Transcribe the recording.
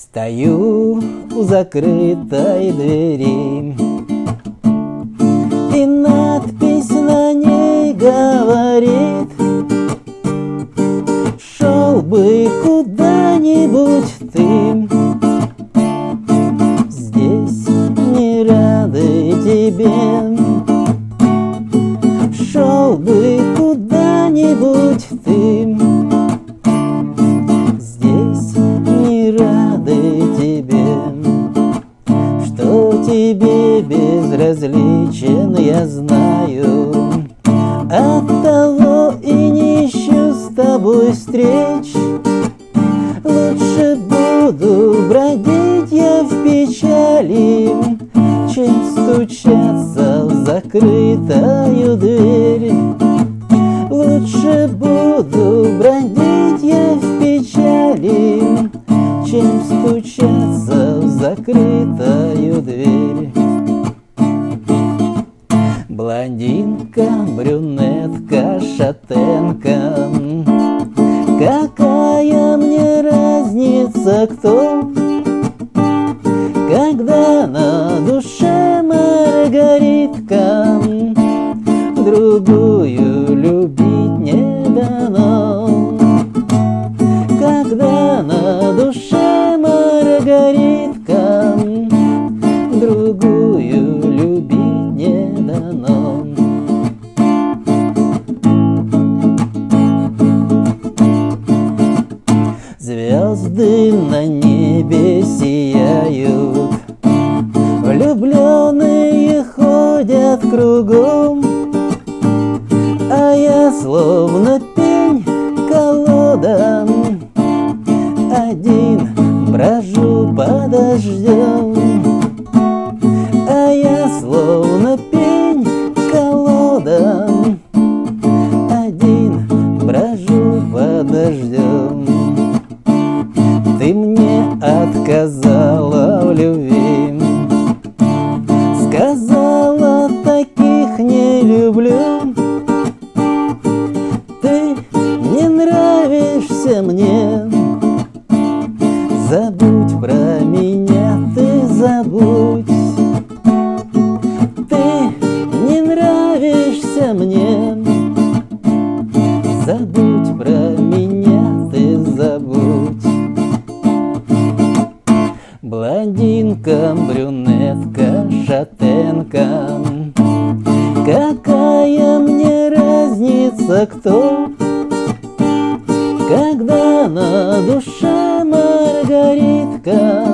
Стою у закрытой двери. И надпись на ней говорит Шел бы куда-нибудь ты Здесь не рады тебе тебе безразличен, я знаю. Оттого и не ищу с тобой встреч. Лучше буду бродить я в печали Чем стучаться в закрытую дверь. Лучше буду бродить я в печали Чем стучаться в закрытую Блондинка, брюнетка, шатенка Какая мне разница, кто? Когда на душе маргаритка Другую любить не дано. Когда на душе маргаритка Звезды на небе сияют. Влюбленные ходят кругом А я словно пень колода Один брожу под дождем А я словно отказала в любви. Сказала, таких не люблю Ты не нравишься мне Забудь про меня, ты забудь Ты не нравишься мне Забудь про меня, Блондинка, брюнетка, шатенка Какая мне разница, кто? На душе маргаритка,